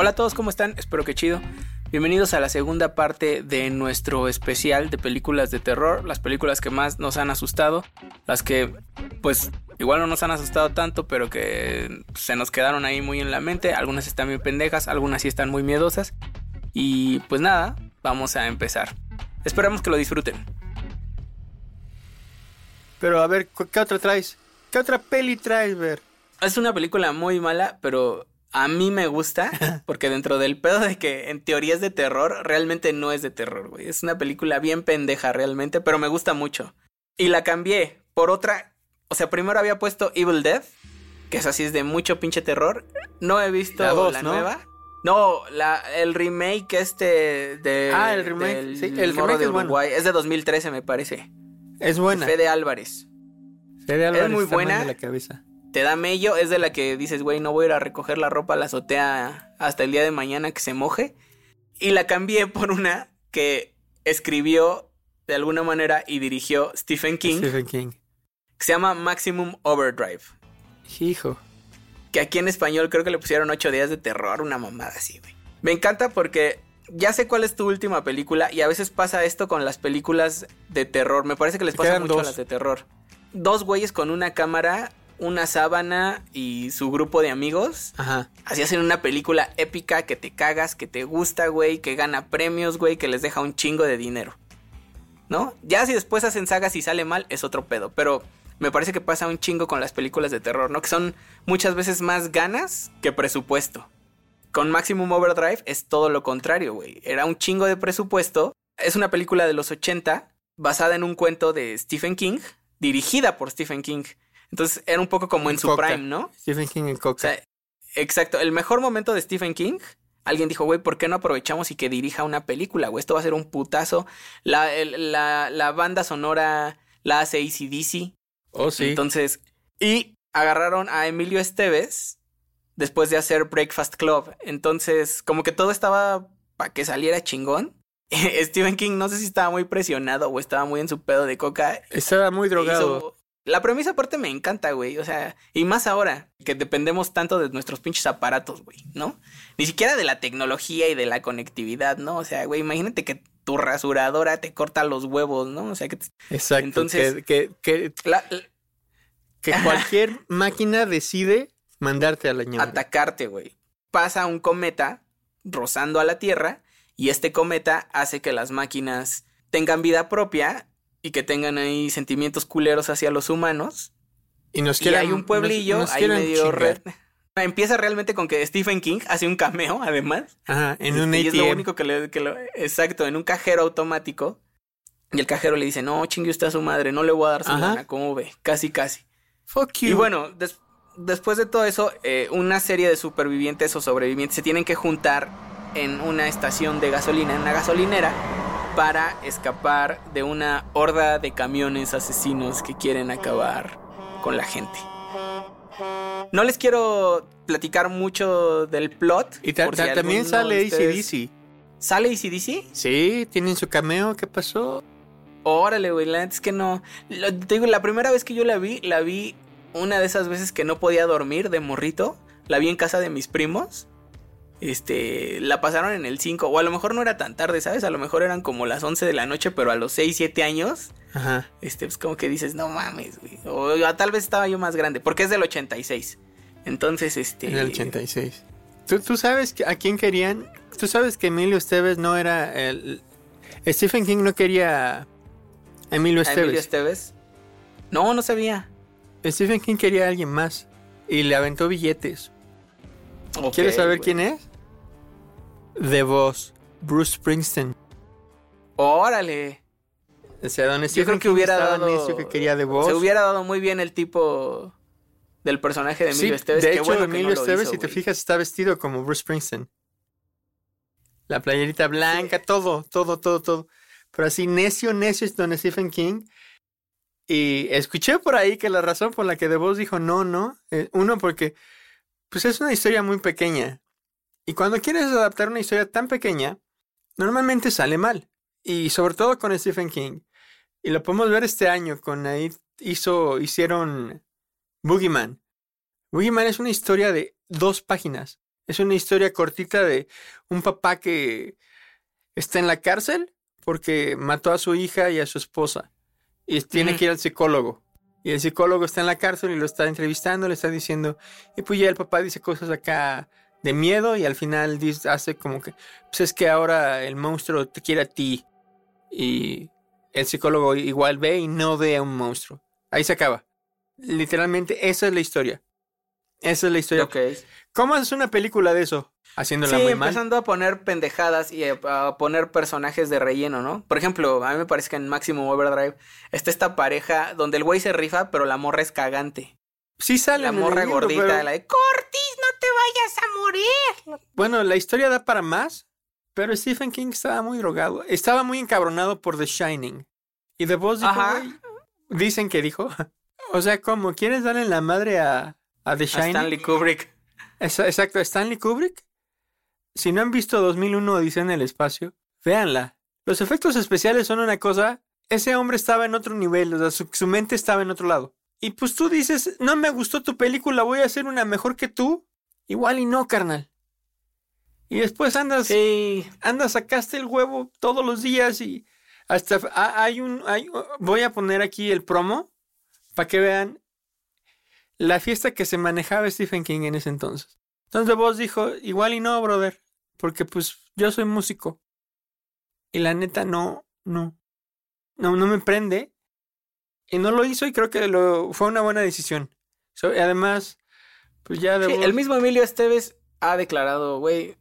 Hola a todos, ¿cómo están? Espero que chido. Bienvenidos a la segunda parte de nuestro especial de películas de terror, las películas que más nos han asustado, las que pues igual no nos han asustado tanto, pero que se nos quedaron ahí muy en la mente, algunas están bien pendejas, algunas sí están muy miedosas. Y pues nada, vamos a empezar. Esperamos que lo disfruten. Pero a ver, ¿qué otra traes? ¿Qué otra peli traes, ver? Es una película muy mala, pero a mí me gusta, porque dentro del pedo de que en teoría es de terror, realmente no es de terror, güey. Es una película bien pendeja realmente, pero me gusta mucho. Y la cambié por otra, o sea, primero había puesto Evil Dead, que es así es de mucho pinche terror. No he visto la, nueva. No, la, el remake este de. Ah, el remake. sí, el remake de Uruguay. Es, de 2013, me parece. Es buena. Fede Álvarez. Fede Álvarez. Es muy buena. de la cabeza. Te da mello. Es de la que dices, güey, no voy a ir a recoger la ropa a la azotea hasta el día de mañana que se moje. Y la cambié por una que escribió de alguna manera y dirigió Stephen King. Stephen King. Que se llama Maximum Overdrive. Hijo. Que aquí en español creo que le pusieron ocho días de terror, una mamada así, güey. Me encanta porque ya sé cuál es tu última película y a veces pasa esto con las películas de terror. Me parece que les pasa mucho a las de terror. Dos güeyes con una cámara, una sábana y su grupo de amigos. Ajá. Así hacen una película épica que te cagas, que te gusta, güey, que gana premios, güey, que les deja un chingo de dinero. ¿No? Ya si después hacen sagas y sale mal, es otro pedo. Pero me parece que pasa un chingo con las películas de terror, ¿no? Que son muchas veces más ganas que presupuesto. Con Maximum Overdrive es todo lo contrario, güey. Era un chingo de presupuesto. Es una película de los 80 basada en un cuento de Stephen King, dirigida por Stephen King. Entonces era un poco como en su Coca. prime, ¿no? Stephen King en O Coca. sea, exacto. El mejor momento de Stephen King. Alguien dijo, güey, ¿por qué no aprovechamos y que dirija una película, güey? Esto va a ser un putazo. La, el- la, la banda sonora la hace ACDC. oh, sí. Entonces, y agarraron a Emilio Esteves después de hacer Breakfast Club. Entonces, como que todo estaba para que saliera chingón. Stephen King no sé si estaba muy presionado o estaba muy en su pedo de coca. Estaba muy drogado. La premisa aparte me encanta, güey. O sea, y más ahora que dependemos tanto de nuestros pinches aparatos, güey, ¿no? Ni siquiera de la tecnología y de la conectividad, ¿no? O sea, güey, imagínate que tu rasuradora te corta los huevos, ¿no? O sea, que te- Exacto. Entonces- que, que, que, la- la- que cualquier máquina decide mandarte a la atacarte, güey. Pasa un cometa rozando a la Tierra y este cometa hace que las máquinas tengan vida propia y que tengan ahí sentimientos culeros hacia los humanos. Y nos Y quieran- hay un pueblillo nos- nos ahí medio red. Empieza realmente con que Stephen King hace un cameo, además. Ajá, en un Este, y es lo único que le, que lo- exacto, en un cajero automático. Y el cajero le dice, no, chingue usted a su madre, no le voy a dar su lana, ¿cómo ve? Casi, casi. Fuck you. Y bueno, des- después de todo eso, eh, una serie de supervivientes o sobrevivientes se tienen que juntar en una estación de gasolina, en una gasolinera, para escapar de una horda de camiones asesinos que quieren acabar con la gente. No les quiero platicar mucho del plot. Y ta- por si ta- también sale ACDC. ¿Sale ACDC? Sí, tienen su cameo. ¿Qué pasó? Órale, güey, la neta es que no. Lo- te digo, la primera vez que yo la vi, la vi una de esas veces que no podía dormir de morrito. La vi en casa de mis primos. Este, la pasaron en el 5, o a lo mejor no era tan tarde, ¿sabes? A lo mejor eran como las 11 de la noche, pero a los 6, 7 años, Ajá. este, pues como que dices, no mames, güey. O tal vez estaba yo más grande, porque es del 86. Entonces, este. En el 86. ¿Tú, tú sabes a quién querían? ¿Tú sabes que Emilio Esteves no era el... Stephen King no quería a Emilio a Esteves. Emilio Esteves. No, no sabía. Stephen King quería a alguien más. Y le aventó billetes. ¿Quieres saber güey. quién es? The Boss. Bruce Springsteen. Órale. O sea, don Yo creo que hubiera dado. necio que quería The Boss. Se hubiera dado muy bien el tipo del personaje de Emilio Sí, Esteves. de Qué hecho, bueno Emilio no lo Esteves, hizo, si te fijas, está vestido como Bruce Springsteen. La playerita blanca, todo, todo, todo, todo. Pero así, necio, necio es Don Stephen King. Y escuché por ahí que la razón por la que The Voz dijo no, no, eh, uno porque pues es una historia muy pequeña. Y cuando quieres adaptar una historia tan pequeña, normalmente sale mal. Y sobre todo con Stephen King. Y lo podemos ver este año con ahí hizo, hicieron Boogeyman. Boogeyman es una historia de dos páginas. Es una historia cortita de un papá que está en la cárcel porque mató a su hija y a su esposa. Y tiene que ir al psicólogo. Y el psicólogo está en la cárcel y lo está entrevistando, le está diciendo, y pues ya el papá dice cosas acá de miedo y al final dice, hace como que, pues es que ahora el monstruo te quiere a ti. Y el psicólogo igual ve y no ve a un monstruo. Ahí se acaba. Literalmente esa es la historia. Esa es la historia. ¿Cómo haces una película de eso? Haciéndola Sí, muy mal. empezando a poner pendejadas y a, a poner personajes de relleno, ¿no? Por ejemplo, a mí me parece que en Maximum Overdrive está esta pareja donde el güey se rifa, pero la morra es cagante. Sí sale La morra libro, gordita, pero- la de Cortis, no te vayas a morir. Bueno, la historia da para más, pero Stephen King estaba muy drogado. Estaba muy encabronado por The Shining. Y The Boss dijo, Ajá. dicen que dijo. o sea, ¿cómo? ¿Quieres darle la madre a, a The A Shining? Stanley Kubrick. Exacto, Stanley Kubrick. Si no han visto 2001 Odisea en el espacio, véanla. Los efectos especiales son una cosa. Ese hombre estaba en otro nivel, o sea, su, su mente estaba en otro lado. Y pues tú dices, no me gustó tu película, voy a hacer una mejor que tú. Igual y no, carnal. Y después andas, Sí. andas, sacaste el huevo todos los días y hasta ha- hay un, hay- voy a poner aquí el promo para que vean la fiesta que se manejaba Stephen King en ese entonces. Entonces vos dijo, igual y no, brother, porque pues yo soy músico. Y la neta no, no, no, no me prende. Y no lo hizo y creo que lo, fue una buena decisión. So, y además, pues ya de Sí, Vos- el mismo Emilio Esteves ha declarado, güey,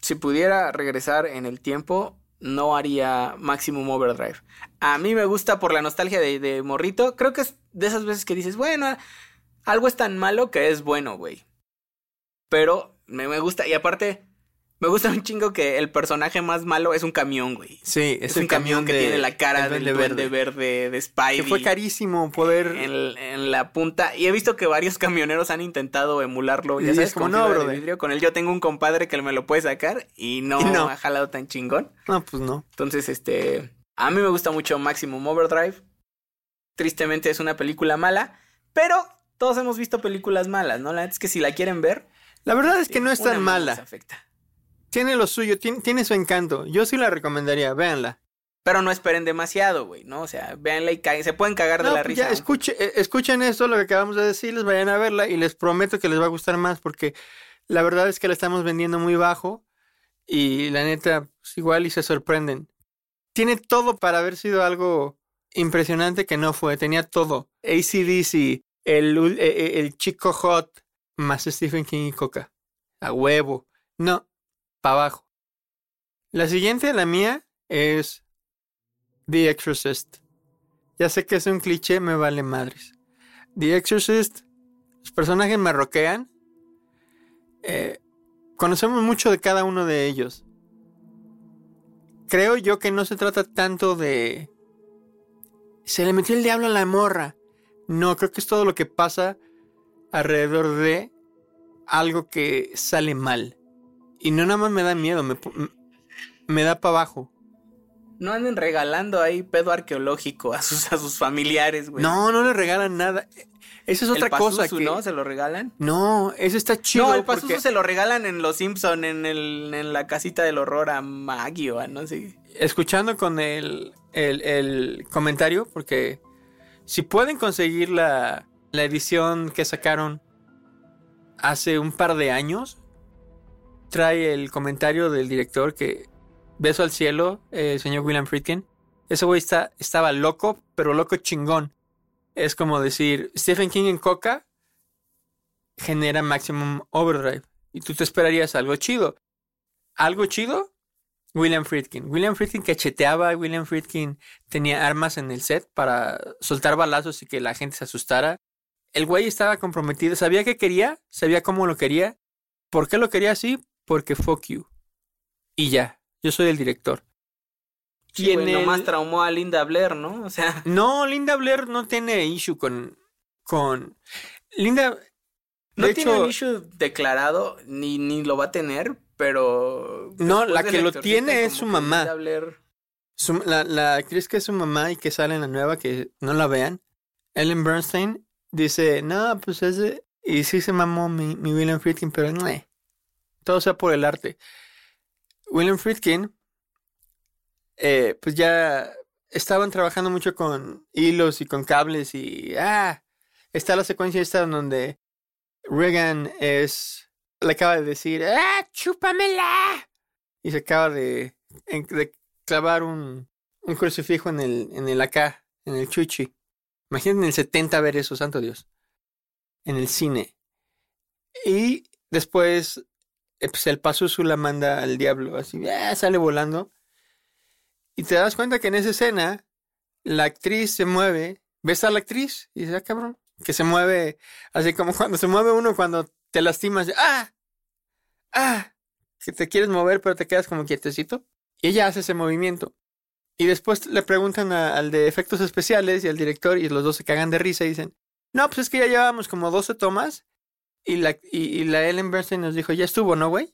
si pudiera regresar en el tiempo, no haría Maximum Overdrive. A mí me gusta por la nostalgia de, de Morrito. Creo que es de esas veces que dices, bueno, algo es tan malo que es bueno, güey. Pero me, me gusta, y aparte, me gusta un chingo que el personaje más malo es un camión, güey. Sí, Es, es, un camión, que tiene la cara el del Duende duende verde, de Spidey. Que fue carísimo poder. en, en la punta. Y he visto que varios camioneros han intentado emularlo. Ya Y sabes, es como, con no, fibra de. Con él yo tengo un compadre que me lo puede sacar y no, Y no. ha jalado tan chingón. No, pues no. Entonces, este. A mí me gusta mucho Maximum Overdrive. Tristemente es una película mala. Pero todos hemos visto películas malas, ¿no? La es que si la quieren ver. La verdad es que no es tan mala. afecta. Tiene lo suyo, tiene, tiene su encanto. Yo sí la recomendaría, véanla. Pero no esperen demasiado, güey, ¿no? O sea, véanla y se pueden cagar de la pues risa. ya, escuche, eh, escuchen esto, lo que acabamos de decirles, vayan a verla y les prometo que les va a gustar más porque la verdad es que la estamos vendiendo muy bajo y la neta, pues, igual y se sorprenden. Tiene todo para haber sido algo impresionante que no fue, tenía todo. ACDC, el, ul- eh, eh, el chico hot, más Stephen King y Coca. A huevo. No, abajo. La siguiente, la mía, es The Exorcist. Ya sé que es un cliché, me vale madres. The Exorcist, los personajes me roquean. Eh, conocemos mucho de cada uno de ellos. Creo yo que no se trata tanto de... Se le metió el diablo a la morra. No, creo que es todo lo que pasa alrededor de algo que sale mal. Y no nada más me da miedo, me, me da para abajo. No anden regalando ahí pedo arqueológico a sus, a sus familiares, güey. No, no le regalan nada. Esa es otra el cosa que... ¿no? ¿Se lo regalan? No, eso está chido. no, el Pazuzu porque- se lo regalan en Los Simpson en, el, en la casita del horror a Maggie o a no sé. Escuchando con el, el, el comentario, porque si pueden conseguir la, la edición que sacaron hace un par de años, trae el comentario del director que beso al cielo, eh, el señor William Friedkin. Ese güey está, estaba loco, pero loco chingón. Es como decir, Stephen King en Coca genera Maximum Overdrive. Y tú te esperarías algo chido. ¿Algo chido? William Friedkin. William Friedkin cacheteaba, William Friedkin tenía armas en el set para soltar balazos y que la gente se asustara. El güey estaba comprometido, sabía qué quería, sabía cómo lo quería. ¿Por qué lo quería así? Porque fuck you. Y ya, yo soy el director. Sí, güey, en el- nomás traumó a Linda Blair, ¿no? O sea, No, Linda Blair no tiene issue con. con. Linda. no de tiene hecho, un issue declarado, ni, ni lo va a tener, pero... No, la que lo tiene es su mamá. Linda Blair- su- la, la actriz que es su mamá y que sale en la nueva, que no la vean, Ellen Bernstein, dice: No, pues es de. Y sí se mamó mi, mi William Friedkin, pero no. Todo sea por el arte. William Friedkin, eh, pues ya estaban trabajando mucho con hilos y con cables y ah, está la secuencia esta en donde Reagan es le acaba de decir ah, chúpamela y se acaba de, de clavar un, un crucifijo en el en el acá, en el chuchi. Imagínate en el 70 ver eso, santo Dios. En el cine. Y después pues el Pazuzu la manda al diablo, así, ah, sale volando. Y te das cuenta que en esa escena la actriz se mueve, ves a la actriz y dices, ah, cabrón, que se mueve, así como cuando se mueve uno cuando te lastimas, ah, ah, que te quieres mover pero te quedas como quietecito. Y ella hace ese movimiento. Y después le preguntan al de efectos especiales y al director y los dos se cagan de risa y dicen, no, pues es que ya llevábamos como 12 tomas y la, y, la Ellen Bernstein nos dijo, ya estuvo, ¿no, güey?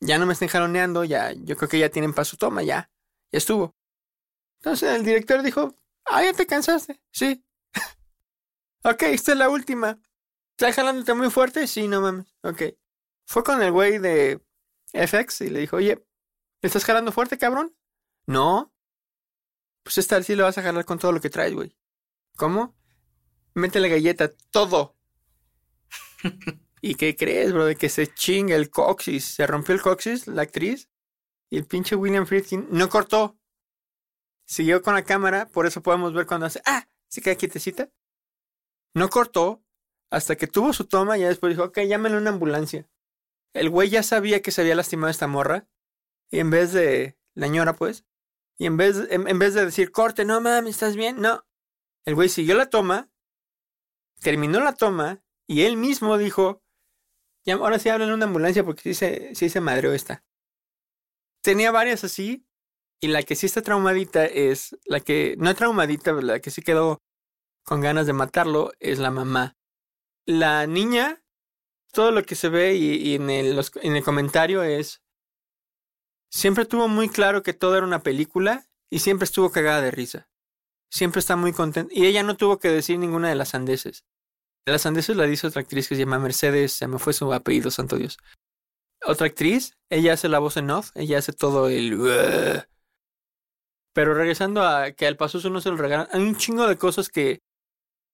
Ya no me estén jaloneando, ya, yo creo que ya tienen para su toma, ya, ya estuvo. Entonces el director dijo, ah, ya te cansaste, sí. ok, esta es la última. ¿Estás jalándote muy fuerte? Sí, no mames, ok. Fue con el güey de FX y le dijo, oye, ¿le estás jalando fuerte, cabrón? No. Pues esta sí le vas a jalar con todo lo que traes, güey. ¿Cómo? Métele galleta, todo. ¿Y qué crees, bro? De que se chinga el coxis. Se rompió el coxis, la actriz. Y el pinche William Friedkin no cortó. Siguió con la cámara, por eso podemos ver cuando hace. ¡Ah! Se queda quietecita. No cortó hasta que tuvo su toma y después dijo, ok, llámenle una ambulancia. El güey ya sabía que se había lastimado esta morra. Y en vez de. La ñora, pues. Y en vez, en vez de decir, corte, no mames, ¿estás bien? No. El güey siguió la toma. Terminó la toma y él mismo dijo, ahora sí hablan en una ambulancia porque sí se, sí se madreó esta. Tenía varias así, y la que sí está traumadita es, la que, no traumadita, la que sí quedó con ganas de matarlo, es la mamá. La niña, todo lo que se ve y, en, el, en el comentario es, siempre tuvo muy claro que todo era una película y siempre estuvo cagada de risa. Siempre está muy contenta. Y ella no tuvo que decir ninguna de las sandeces. La sandeces la dice otra actriz que se llama Mercedes, se me fue su apellido, santo Dios. Otra actriz, ella hace la voz en off, ella hace todo el... Pero regresando a que al paso no se lo regalan, hay un chingo de cosas que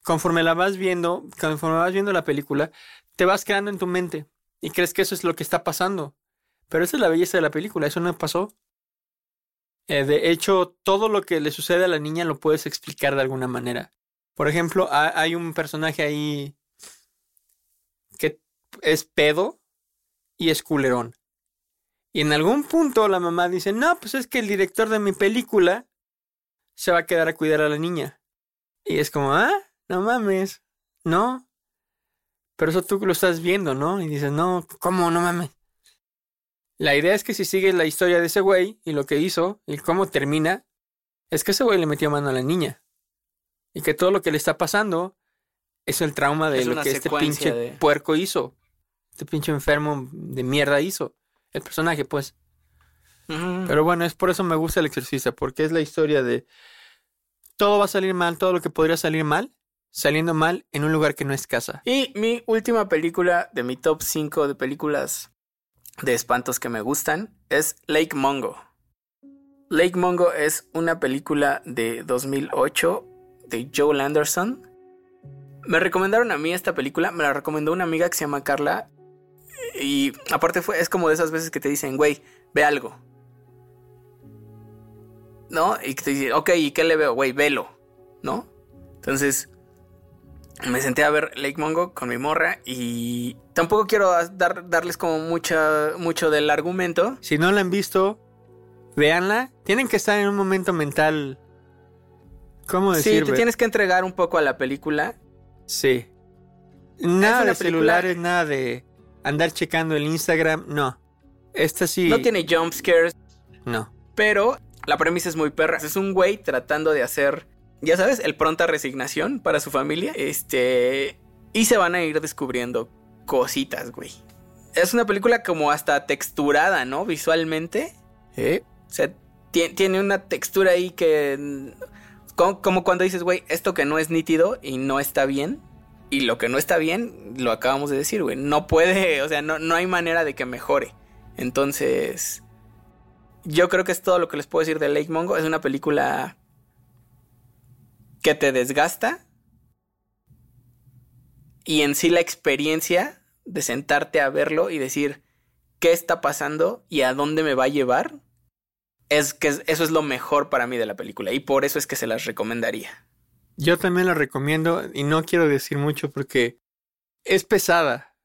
conforme la vas viendo, conforme vas viendo la película, te vas creando en tu mente y crees que eso es lo que está pasando. Pero esa es la belleza de la película, eso no pasó. Eh, de hecho, todo lo que le sucede a la niña lo puedes explicar de alguna manera. Por ejemplo, hay un personaje ahí que es pedo y es culerón. Y en algún punto la mamá dice, no, pues es que el director de mi película se va a quedar a cuidar a la niña. Y es como, ah, no mames, no. Pero eso tú lo estás viendo, ¿no? Y dices, no, ¿cómo? No mames. La idea es que si sigues la historia de ese güey y lo que hizo y cómo termina, es que ese güey le metió mano a la niña. Y que todo lo que le está pasando es el trauma de lo que este pinche puerco hizo. Este pinche enfermo de mierda hizo. El personaje, pues. Pero bueno, es por eso me gusta el exorcista, porque es la historia de todo va a salir mal, todo lo que podría salir mal, saliendo mal en un lugar que no es casa. Y mi última película de mi top 5 de películas de espantos que me gustan es Lake Mongo. Lake Mongo es una película de 2008 de Joel Anderson. Me recomendaron a mí esta película, me la recomendó una amiga que se llama Carla. Y aparte fue, es como de esas veces que te dicen, güey, ve algo. ¿No? Y que te dicen, ok, ¿y qué le veo? Güey, velo. ¿No? Entonces, me senté a ver Lake Mongo con mi morra y tampoco quiero dar, darles como mucha, mucho del argumento. Si no la han visto, véanla. Tienen que estar en un momento mental ¿Cómo? Sí, te tienes que entregar un poco a la película. Sí. Nada de celulares, nada de andar checando el Instagram, no. Esta sí. No tiene jump scares. No. Pero la premisa es muy perra. Es un güey tratando de hacer, ya sabes, el pronta resignación para su familia. Este. Y se van a ir descubriendo cositas, güey. Es una película como hasta texturada, ¿no? Visualmente. ¿Eh? O sea, tiene una textura ahí que como, cuando dices, güey, esto que no es nítido y no está bien, Y lo que no está bien, lo acabamos de decir, güey. No puede, o sea, no, no hay manera de que mejore. Entonces, yo creo que es todo lo que les puedo decir de Lake Mongo. Es una película que te desgasta. Y en sí la experiencia de sentarte a verlo y decir qué está pasando y a dónde me va a llevar. Es que eso es lo mejor para mí de la película. Y por eso es que se las recomendaría. Yo también la recomiendo y no quiero decir mucho porque es pesada.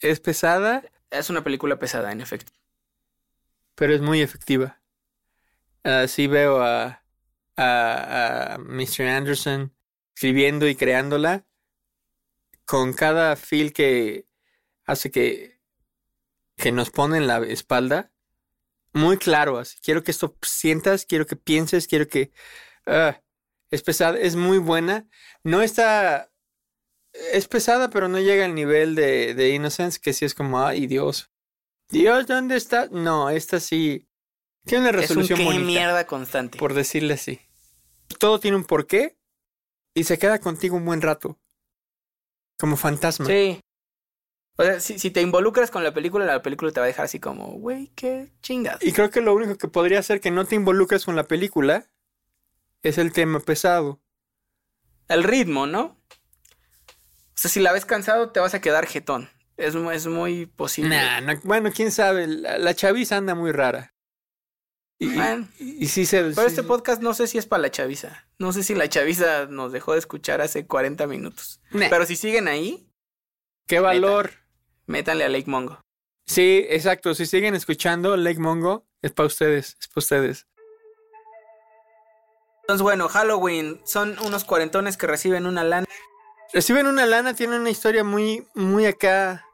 Es pesada. Es una película pesada, en efecto. Pero es muy efectiva. Así veo a, a, a Mr. Anderson escribiendo y creándola con cada feel que hace que, que nos pone en la espalda. Muy claro, así. Quiero que esto sientas, quiero que pienses, quiero que... ah, es pesada, es muy buena. No está. Es pesada, pero no llega al nivel de, de Innocence, que sí es como, ay, Dios. Dios, ¿dónde está? No, esta sí. Tiene una resolución es un qué bonita, mierda constante. por decirle así. Todo tiene un porqué y se queda contigo un buen rato. Como fantasma. Sí. O sea, si, si te involucras con la película, la película te va a dejar así como, güey, qué chingas. Y creo que lo único que podría hacer que no te involucres con la película es el tema pesado. El ritmo, ¿no? O sea, si la ves cansado, te vas a quedar jetón. Es, es muy posible. Nah, no- bueno, quién sabe, la, la chaviza anda muy rara. Y, Bueno. y, y sí se... Pero sí- este podcast no sé si es para la chaviza. No sé si la chaviza nos dejó de escuchar hace 40 minutos. Nah. Pero si siguen ahí, ¡Qué valor! Métanle a Lake Mongo. Sí, exacto. Si siguen escuchando Lake Mongo, es para ustedes, es para ustedes. Entonces, bueno, Halloween son unos cuarentones que reciben una lana. Reciben una lana, tienen una historia muy, muy acá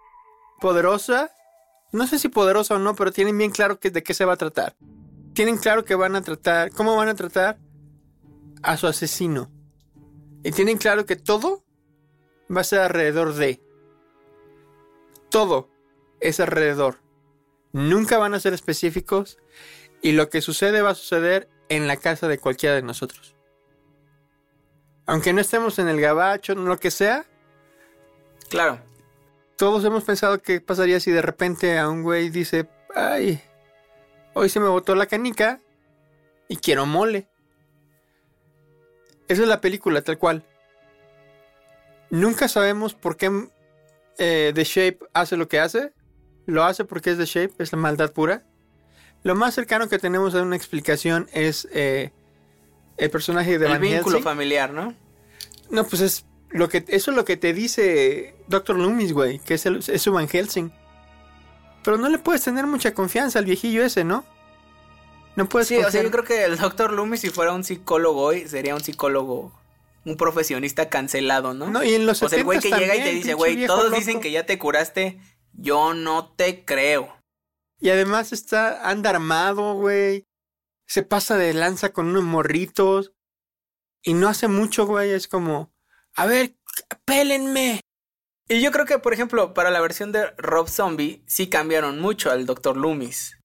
poderosa. No sé si poderosa o no, pero tienen bien claro que, de qué se va a tratar. Tienen claro que van a tratar, cómo van a tratar a su asesino. Y tienen claro que todo va a ser alrededor de. Todo es alrededor. Nunca van a ser específicos. Y lo que sucede va a suceder en la casa de cualquiera de nosotros. Aunque no estemos en el gabacho, lo que sea, Claro. todos hemos pensado qué pasaría si de repente a un güey dice, ay, hoy se me botó la canica y quiero mole. Esa es la película, tal cual. Nunca sabemos por qué eh, The Shape hace lo que hace. Lo hace porque es The Shape, es la maldad pura. Lo más cercano que tenemos a una explicación es eh, el personaje de el Van vínculo Helsing. familiar, ¿no? No, pues es lo que eso es lo que te dice Dr. Loomis, güey, que es, el, es su Van Helsing. Pero no le puedes tener mucha confianza al viejillo ese, ¿no? No puedes Sí, o sea, confiar- yo creo que el Dr. Loomis, si fuera un psicólogo hoy, sería un psicólogo, un profesionista cancelado, ¿no? No, y en los o sea, el güey que 70s llega y te dice, güey, todos loco". dicen que ya te curaste, yo no te creo. Y además está anda armado, güey. Se pasa de lanza con unos morritos. Y no hace mucho, güey, es como, a ver, pélenme. Y yo creo que, por ejemplo, para la versión de Rob Zombie, sí cambiaron mucho al Dr. Loomis.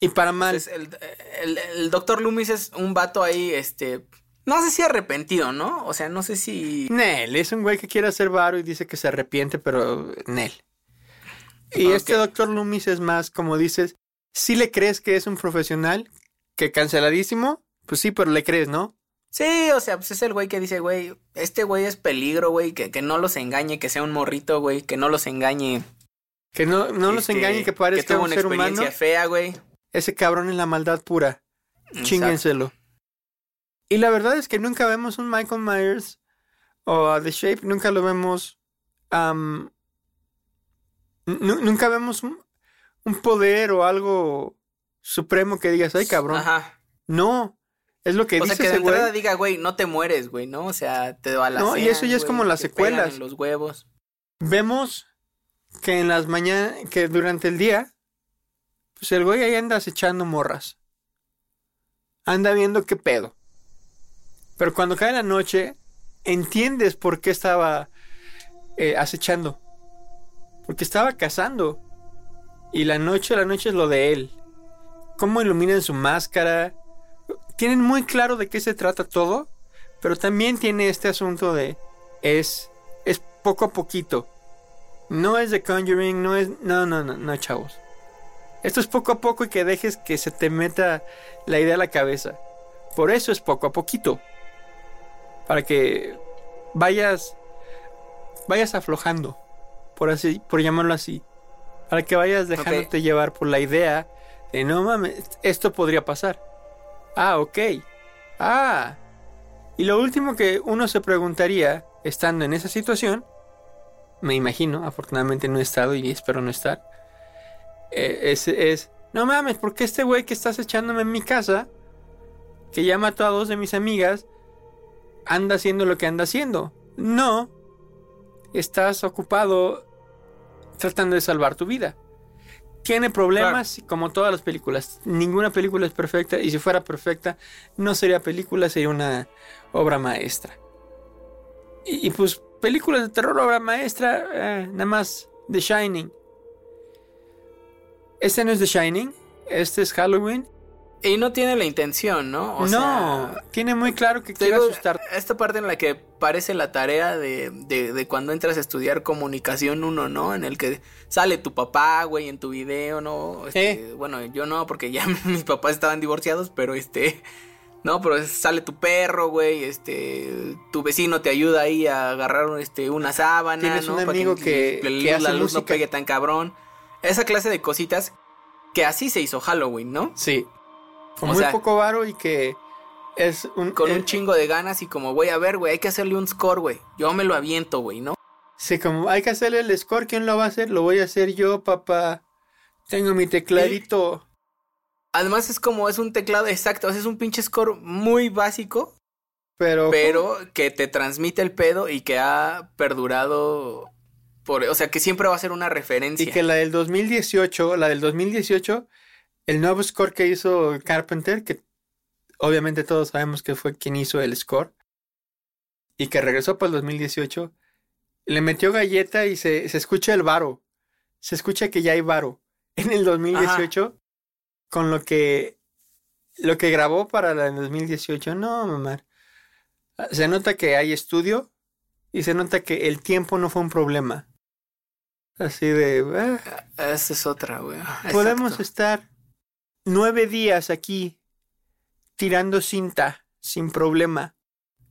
Y para mal. Entonces, el, el, el Dr. Loomis es un vato ahí, este, no sé si arrepentido, ¿no? O sea, no sé si... Nel, es un güey que quiere hacer varo y dice que se arrepiente, pero Nel. Y este doctor Loomis es más, como dices, si le crees que es un profesional, que canceladísimo, pues sí, pero le crees, ¿no? Sí, o sea, pues es el güey que dice, güey, este güey es peligro, güey, que, que no los engañe, que sea un morrito, güey, que no los engañe. Que no, no los este, engañe que parezca tuvo un una ser humano. experiencia fea, güey. Ese cabrón es la maldad pura. Exacto. Chíngenselo. Y la verdad es que nunca vemos un Michael Myers o a The Shape, nunca lo vemos. nunca vemos un, un poder o algo supremo que digas, ay cabrón. Ajá. No, es lo que o sea, dice que de ese güey. entrada diga, güey, no te mueres, güey, ¿no? O sea, te va la No, y eso ya es como las secuelas. los huevos. Vemos que en las mañanas, que durante el día, pues el güey ahí anda acechando morras. Anda viendo qué pedo. Pero cuando cae la noche, entiendes por qué estaba eh, acechando. Porque estaba cazando. Y la noche, la noche es lo de él. Cómo iluminan su máscara. Tienen muy claro de qué se trata todo. Pero también tiene este asunto de... Es es poco a poquito. No es de Conjuring, no es... No, no, no, no, chavos. Esto es poco a poco y que dejes que se te meta la idea a la cabeza. Por eso es poco a poquito. Para que vayas vayas aflojando, por así por llamarlo así. Para que vayas dejándote llevar por la idea de no mames, esto podría pasar. Ah, ok. Ah. Y lo último que uno se preguntaría estando en esa situación, me imagino, afortunadamente no he estado y espero no estar, eh, es, es, no mames, ¿por qué este güey que estás echándome en mi casa, que ya mató a dos de mis amigas, anda haciendo lo que anda haciendo? No, estás ocupado tratando de salvar tu vida. Tiene problemas como todas las películas. Ninguna película es perfecta y si fuera perfecta no sería película, sería una obra maestra. Y, pues películas de terror, obra maestra, eh, nada más The Shining. Este no es The Shining, este es Halloween. Y no tiene la intención, ¿no? O no, tiene muy claro que quiere asustar. Esta parte en la que parece la tarea de, de, cuando entras a estudiar comunicación uno, ¿no? En el que sale tu papá, güey, en tu video, ¿no? Este, Bueno, yo no, porque ya mis papás estaban divorciados, pero este... No, pero sale tu perro, güey, este, tu vecino te ayuda ahí a agarrar este, una sábana, Tienes un amigo que, la luz no pegue tan cabrón. Esa clase de cositas que así se hizo Halloween, ¿no? Sí. Con muy poco varo y que es un... Con un chingo de ganas y como, güey, a ver, güey, hay que hacerle un score, güey. Yo me lo aviento, güey, ¿no? Sí, como hay que hacerle el score, ¿quién lo va a hacer? Lo voy a hacer yo, papá. Tengo mi tecladito. Además es como, es un teclado exacto, es un pinche score muy básico. Pero... Pero que te transmite el pedo y que ha perdurado por, o sea, que siempre va a ser una referencia. Y que la del 2018, la del 2018 el nuevo score que hizo Carpenter, que obviamente todos sabemos que fue quien hizo el score, y que regresó para el 2018, le metió galleta y se, se escucha el varo. Se escucha que ya hay varo. En el 2018, con lo que, lo que grabó para el 2018, no, mamá. Se nota que hay estudio y se nota que el tiempo no fue un problema. Así de... Ah, esa es otra, güey. Podemos estar nueve días aquí tirando cinta sin problema.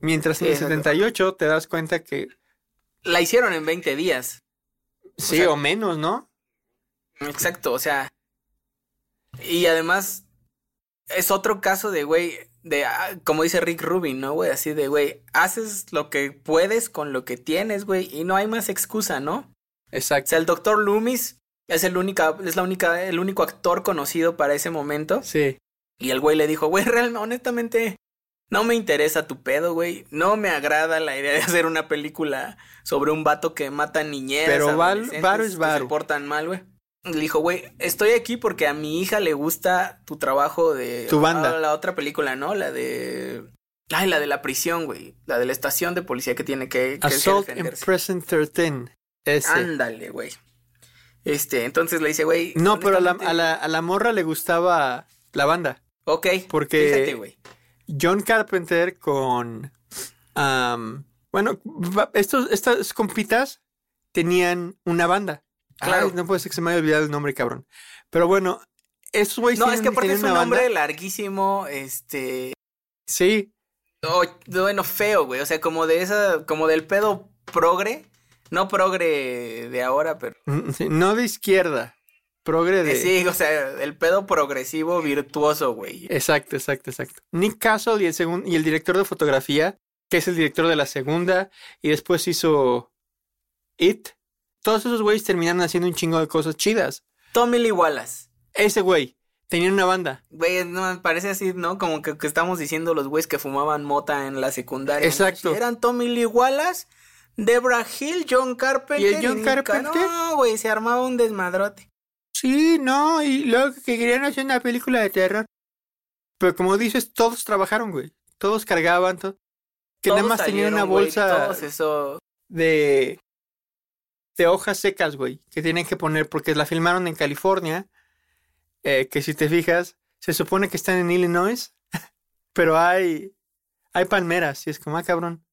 Mientras en el 78 te das cuenta que... La hicieron en 20 días. Sí, o, menos, ¿no? Exacto, o sea... Y además es otro caso de, güey, de, ah, como dice Rick Rubin, ¿no, güey? Así de, güey, haces lo que puedes con lo que tienes, güey, y no hay más excusa, ¿no? Exacto. O sea, el doctor Loomis es el única, es la única, el único actor conocido para ese momento. Sí. Y el güey le dijo, güey, realmente, honestamente, no me interesa tu pedo, güey. No me agrada la idea de hacer una película sobre un vato que mata niñeras. Pero varo es varo. se portan mal, güey. Le dijo, güey, estoy aquí porque a mi hija le gusta tu trabajo de... Tu banda. la otra película, ¿no? La de... Ay, la de la prisión, güey. La de la estación de policía que tiene que... que Assault in Prison 13. Ese. Ándale, güey. Este, entonces le dice, güey. No, pero a la, a, la, a la, morra le gustaba la banda. Ok. Porque fíjate, güey. John Carpenter con. bueno, estos, estas compitas tenían una banda. Claro. no puede ser que se me haya olvidado el nombre, cabrón. Pero bueno, esos güeyes No, es que aparte es un nombre larguísimo, este. Sí. bueno, feo, güey. O sea, como de esa, como del pedo progre. No progre de ahora, pero. Mm, no de izquierda. Progre de. Sí, o sea, el pedo progresivo virtuoso, güey. Exacto, exacto, exacto. Nick Castle y el, y el director de fotografía, que es el director de la segunda, y después hizo It. Todos esos güeyes terminaron haciendo un chingo de cosas chidas. Tommy Lee Wallace. Ese güey. Tenía una banda. Güey, no, me parece así, ¿no? Como que, estamos diciendo los güeyes que fumaban mota en la secundaria. Exacto. Eran Tommy Lee Wallace Debra Hill, John Carpenter. ¿Y el John Carpenter? No, güey, se armaba un desmadrote. Sí, no, y luego que querían hacer una película de terror. Pero como dices, todos trabajaron, güey. Todos cargaban, todo. Que nada más tenían una bolsa eso... de de hojas secas, güey, que tienen que poner porque la filmaron en California, eh, que si te fijas, se supone que están en Illinois, pero hay hay palmeras y es como, ah, cabrón.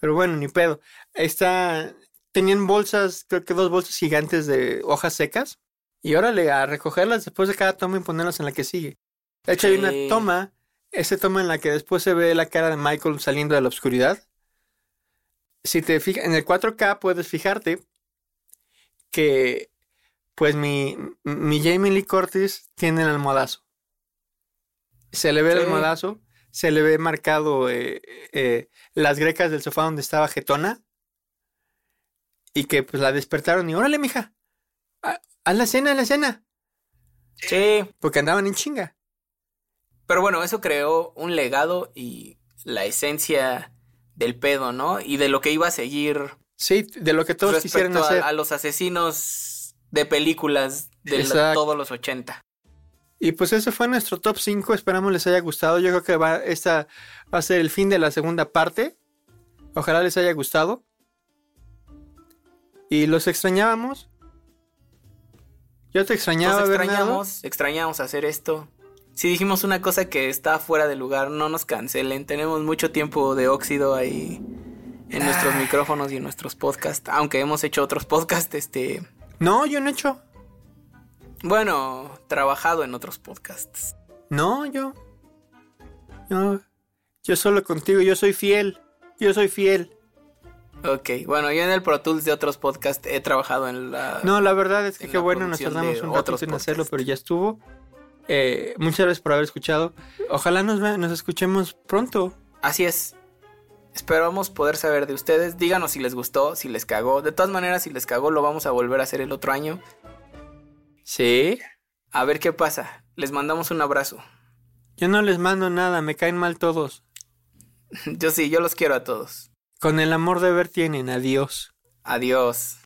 Pero bueno, ni pedo. Está. Tenían bolsas, creo que dos bolsas gigantes de hojas secas. Y órale, a recogerlas después de cada toma y ponerlas en la que sigue. De hecho, hay una toma, esa toma en la que después se ve la cara de Michael saliendo de la oscuridad. Si te fijas, en el 4K puedes fijarte que, pues, mi, mi Jamie Lee Curtis tiene el almohadazo. Se le ve el almohadazo, se le ve marcado eh, eh, las grecas del sofá donde estaba Getona. Y que, pues, la despertaron y, órale, mija, ha- haz la cena, haz la cena. Sí. Porque andaban en chinga. Pero bueno, eso creó un legado y la esencia del pedo, ¿no? Y de lo que iba a seguir Sí, de lo que todos a, hacer. a los asesinos de películas de todos los 80. Y pues eso fue nuestro top 5. Esperamos les haya gustado. Yo creo que va, esta va a ser el fin de la segunda parte. Ojalá les haya gustado. Y los extrañábamos. Yo te extrañaba, Nos Bernardo. extrañamos, extrañamos hacer esto. Si dijimos una cosa que está fuera de lugar, no nos cancelen. Tenemos mucho tiempo de óxido ahí en nuestros micrófonos y en nuestros podcasts. Aunque hemos hecho otros podcasts, este. No, yo no he hecho. Bueno, trabajado en otros podcasts. No, yo. No. Yo solo contigo, yo soy fiel. Yo soy fiel. Ok, bueno, yo en el Pro Tools de otros podcasts he trabajado en la. No, la verdad es que qué bueno, nos tardamos un ratito en hacerlo, pero ya estuvo. Eh, muchas gracias por haber escuchado. Ojalá nos, nos escuchemos pronto. Así es. Esperamos poder saber de ustedes. Díganos si les gustó, si les cagó. De todas maneras, si les cagó, lo vamos a volver a hacer el otro año. Sí. A ver qué pasa. Les mandamos un abrazo. Yo no les mando nada, me caen mal todos. Yo sí, yo los quiero a todos. Con el amor de ver tienen, adiós. Adiós.